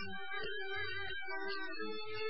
Thank you.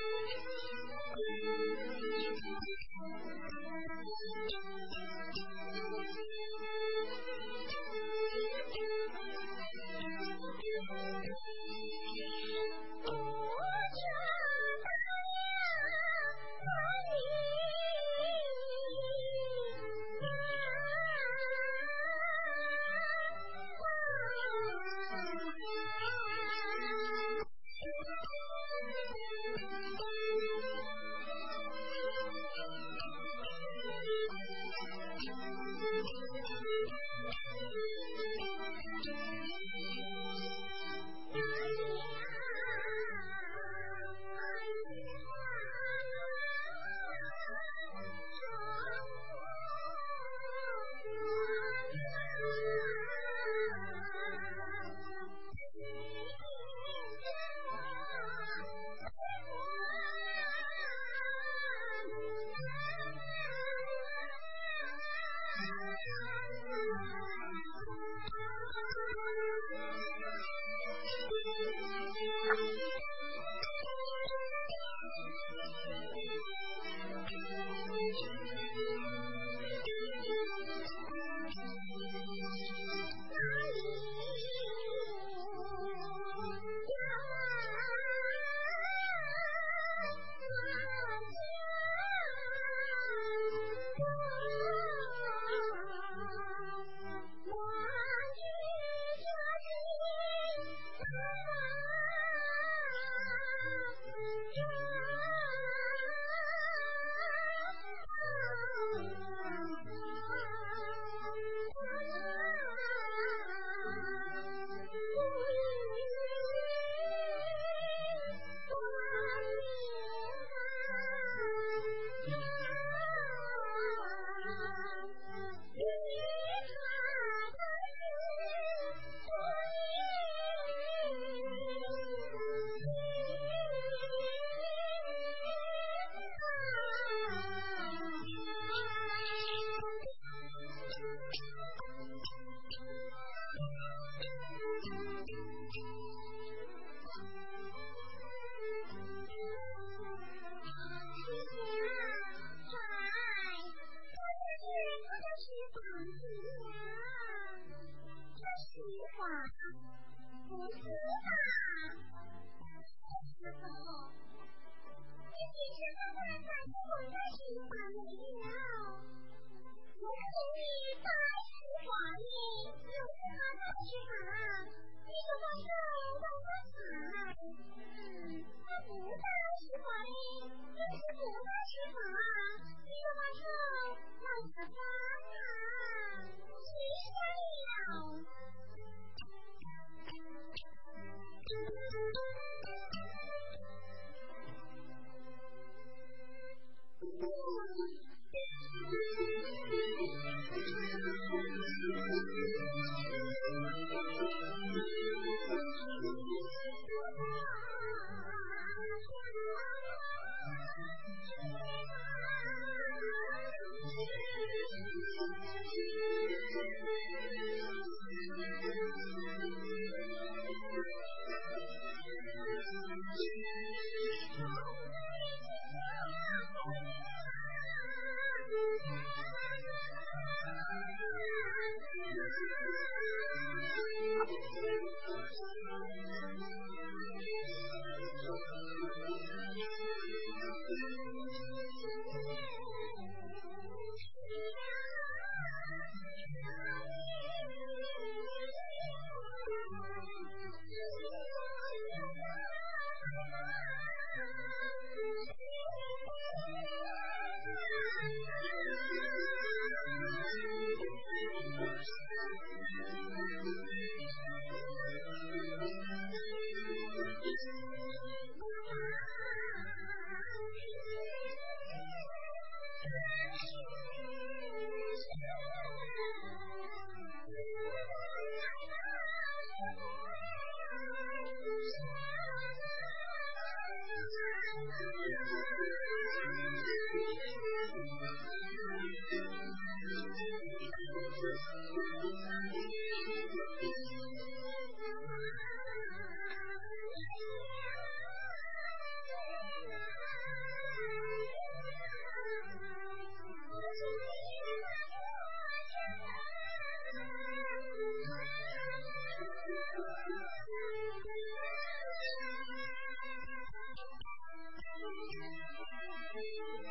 Thank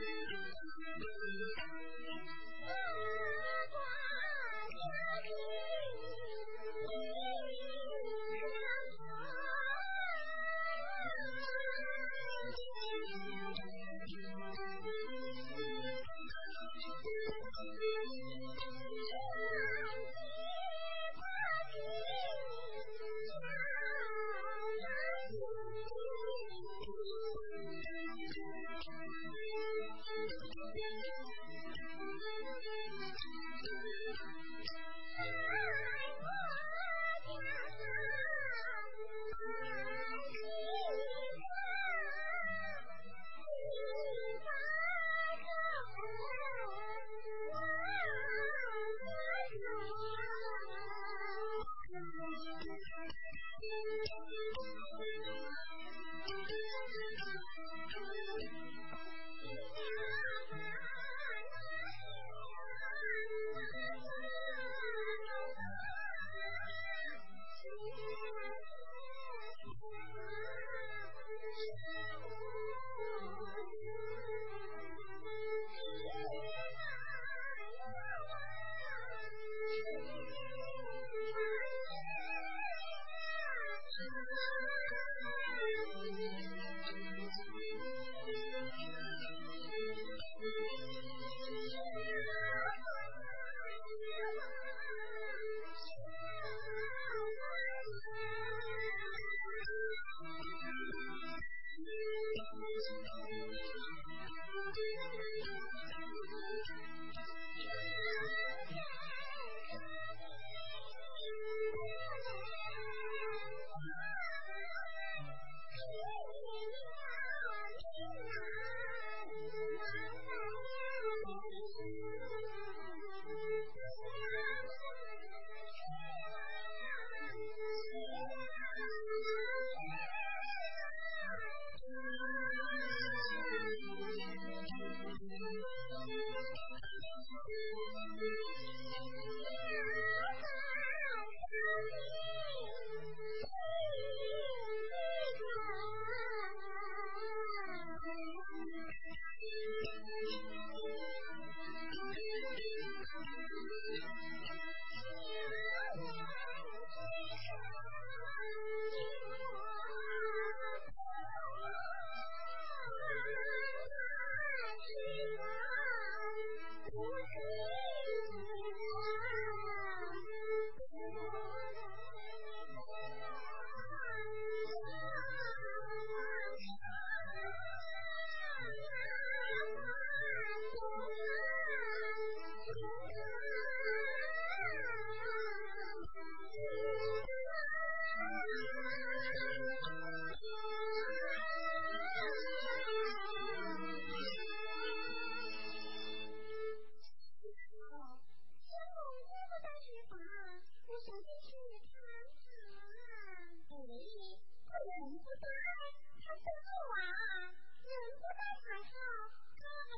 you.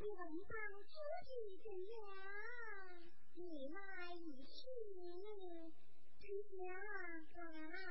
หลังจากที่สิ่งนี้ได้มาอีกทีนึงที่นี้ก็ได้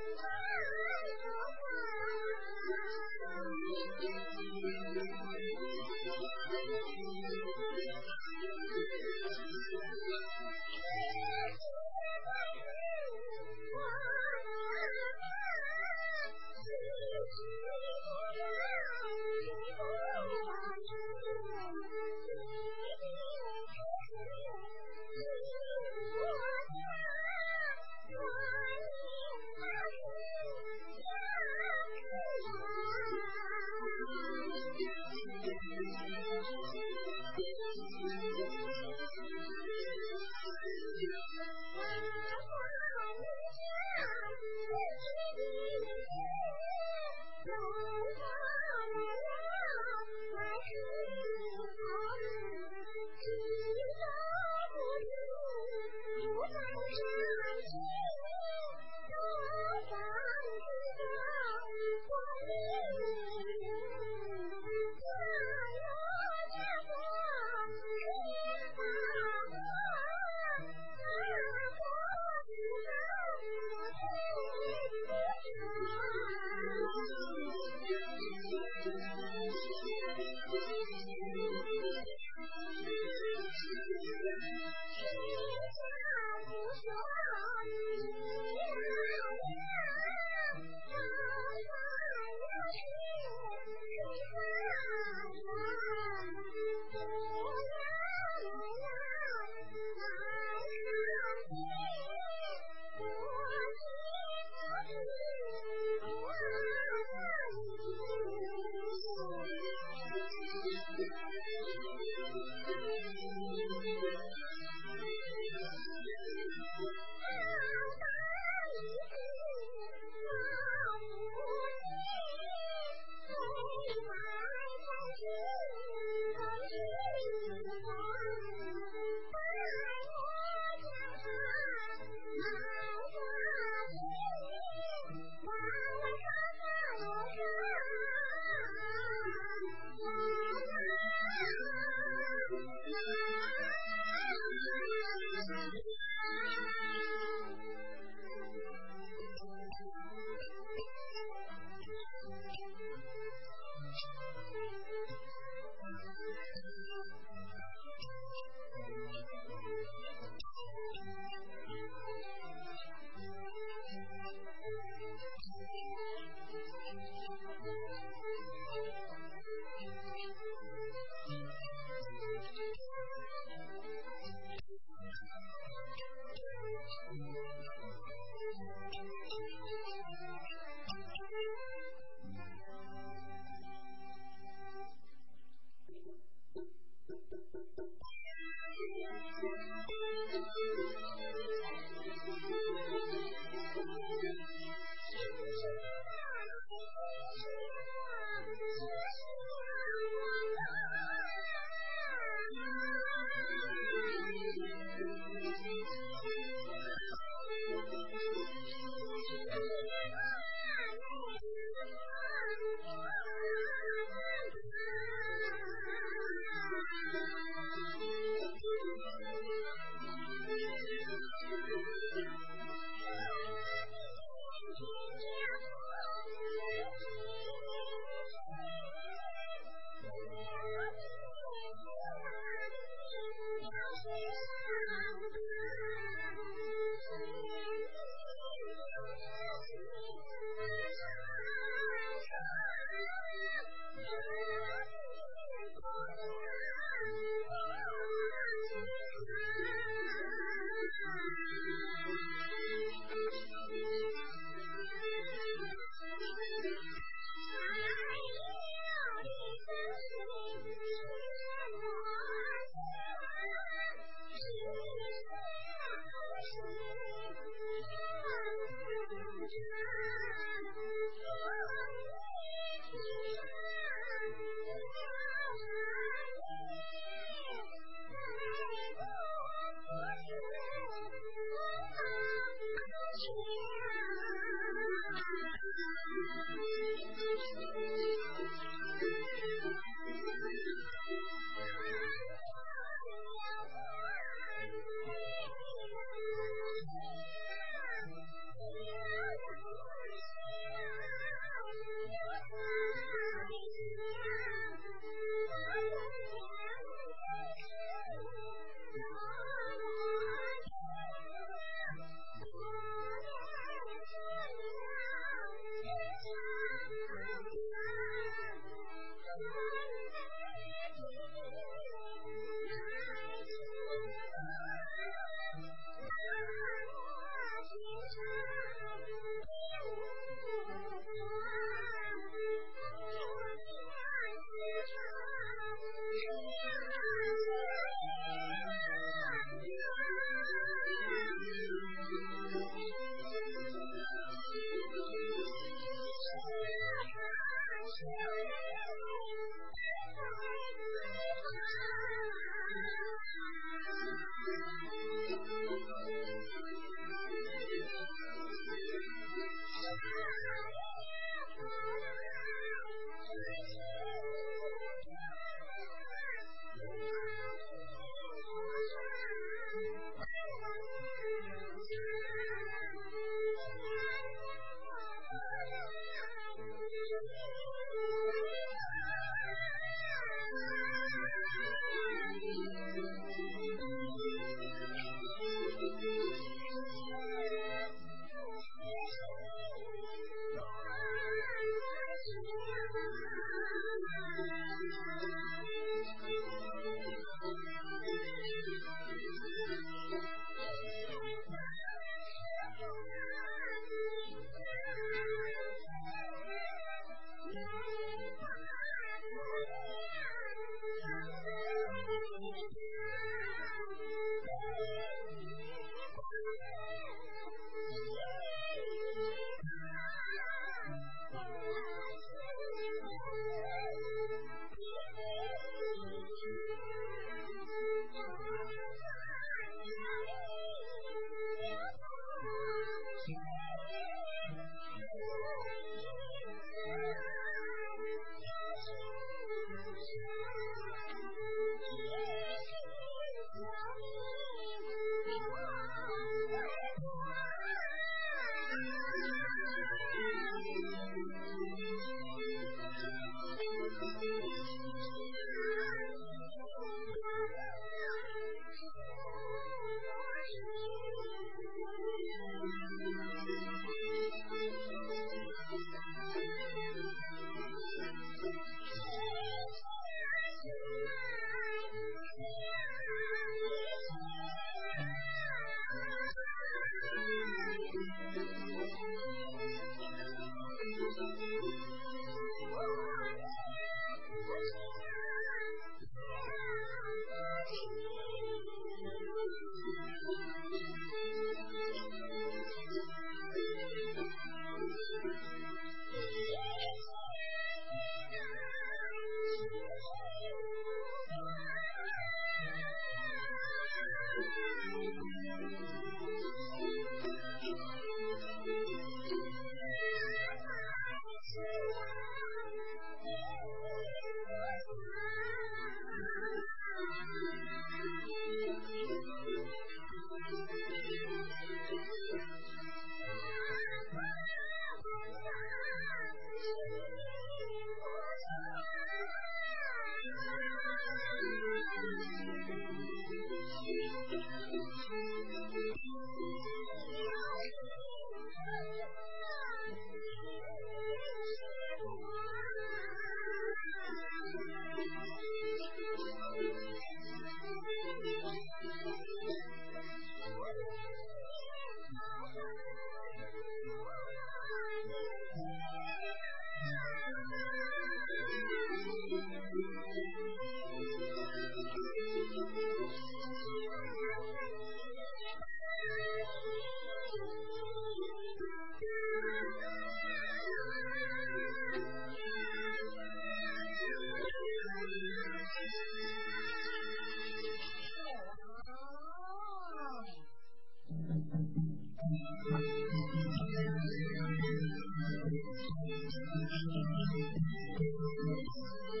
有话要说，你听我说。花一样的笑脸，花一，花一样，的，不再。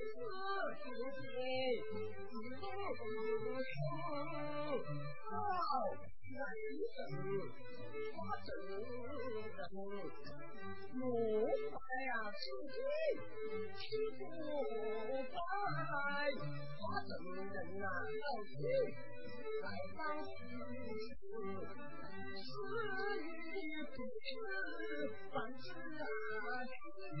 此时期，此地如此，到南城，他正要登门。莫怪呀，此地岂不无宝海？他正要登岸钓鱼，来到此地，此地的众生，凡是有下生的。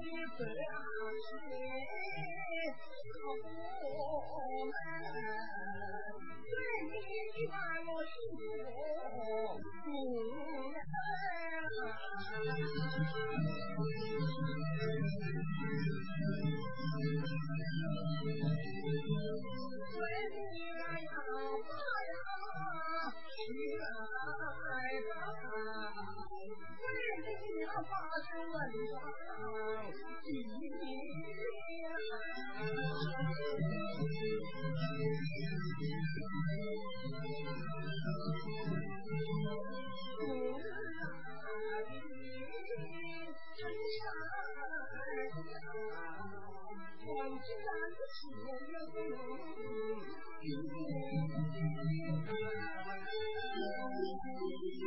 你最爱谁？我们为你来祝福，我，الذين ظلموا، وأولئك 万丈的深渊，你有几人？有几人？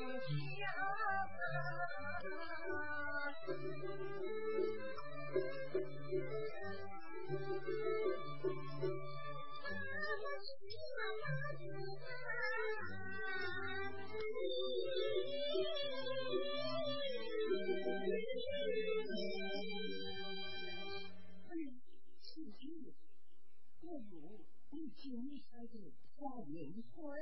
跳舞一会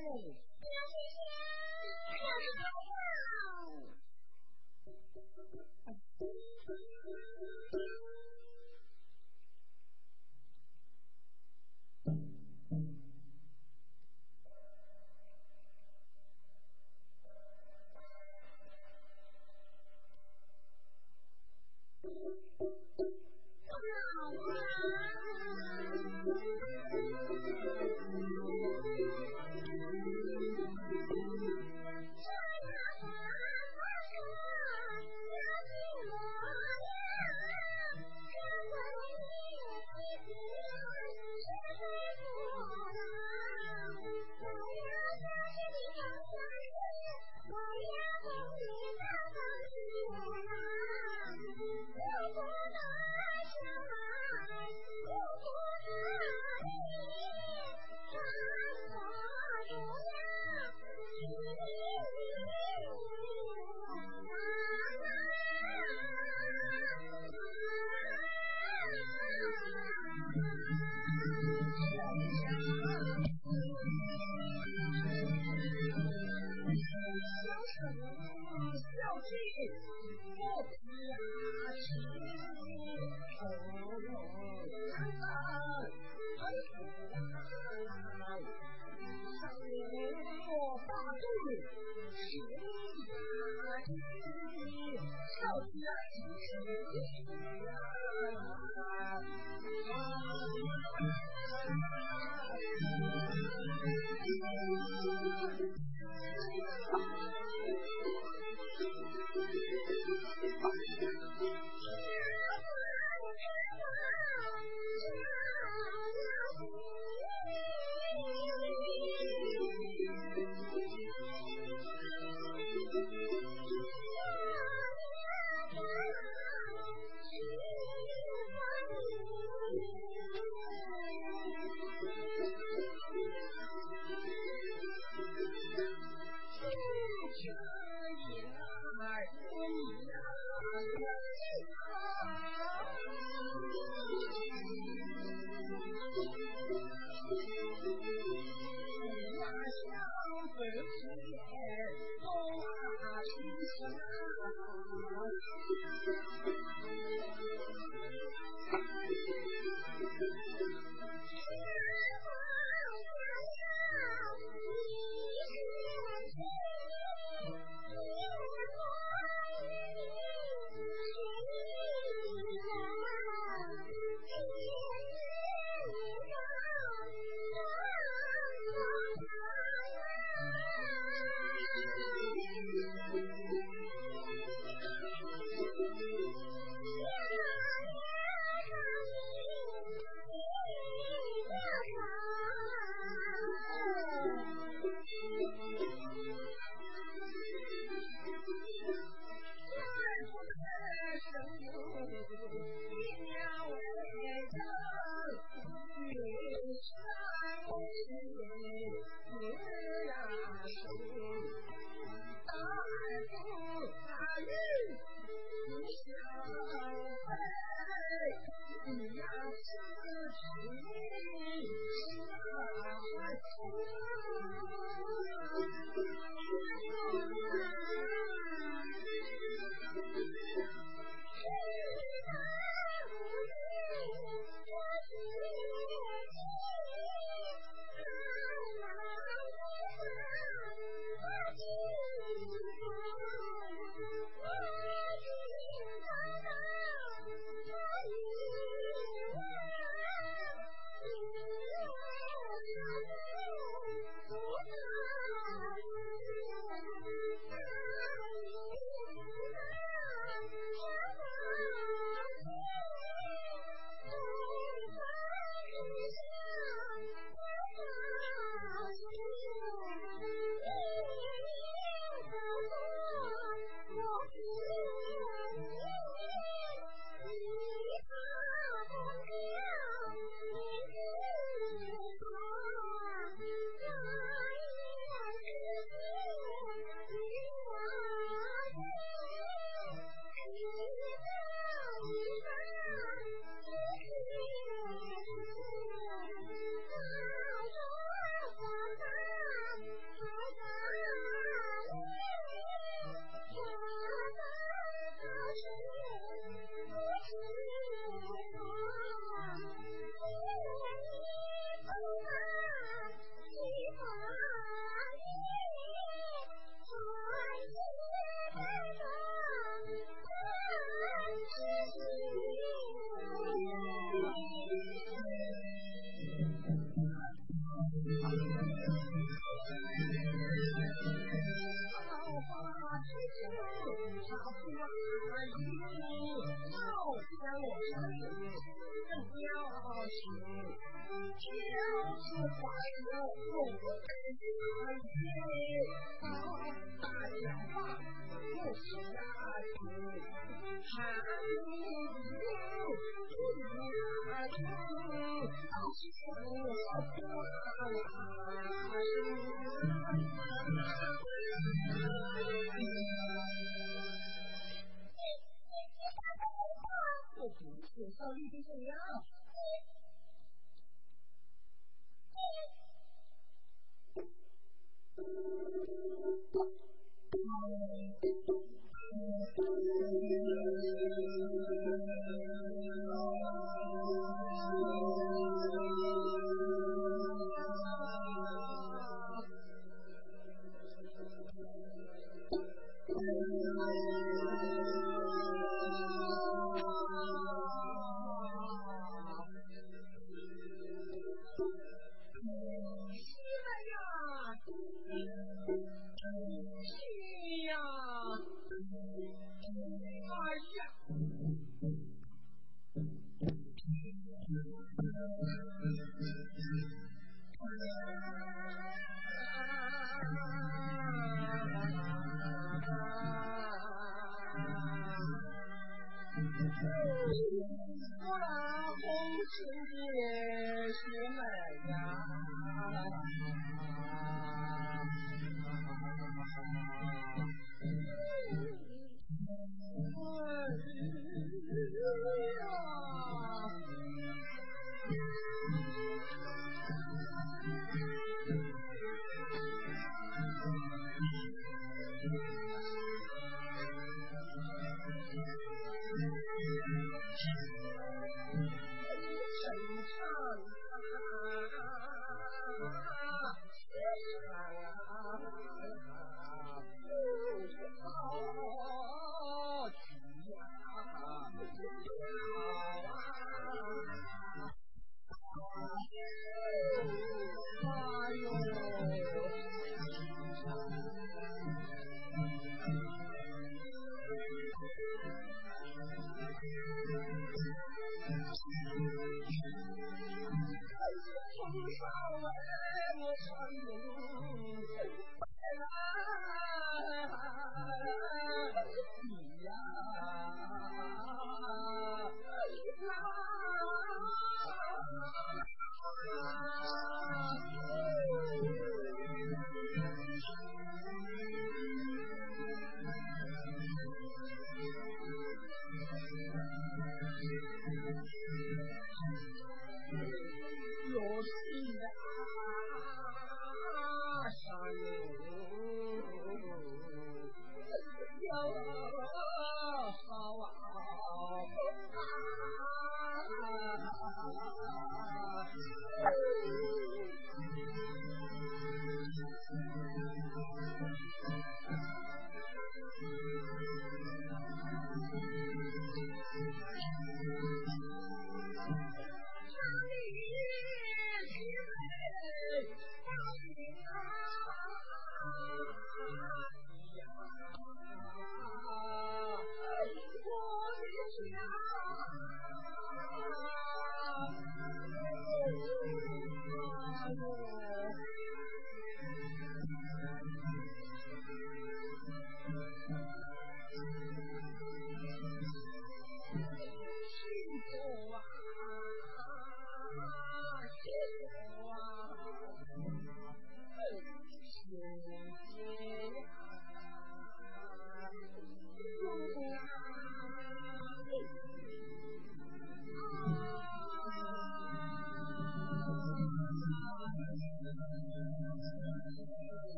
是话